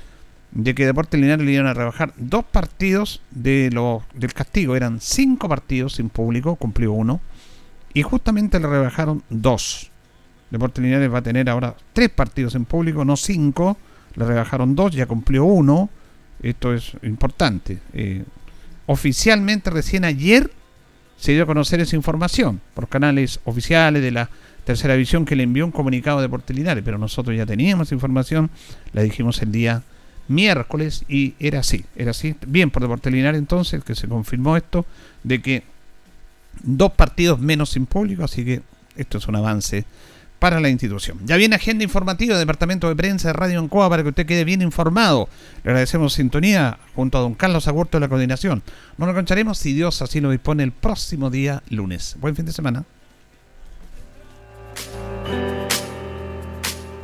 de que Deportes Linares le iban a rebajar dos partidos de lo, del castigo. Eran cinco partidos sin público, cumplió uno. Y justamente le rebajaron dos. Deportes Linares va a tener ahora tres partidos en público, no cinco. Le rebajaron dos, ya cumplió uno. Esto es importante. Eh, oficialmente, recién ayer se dio a conocer esa información por canales oficiales de la tercera división que le envió un comunicado a Deportes Linares. Pero nosotros ya teníamos información, la dijimos el día miércoles y era así, era así. Bien por Deportes Linares entonces, que se confirmó esto, de que dos partidos menos sin público, así que esto es un avance para la institución. Ya viene agenda informativa Departamento de Prensa de Radio Ancoa para que usted quede bien informado. Le agradecemos sintonía junto a don Carlos Agurto de la coordinación. Nos encontraremos si Dios así lo dispone el próximo día lunes. Buen fin de semana.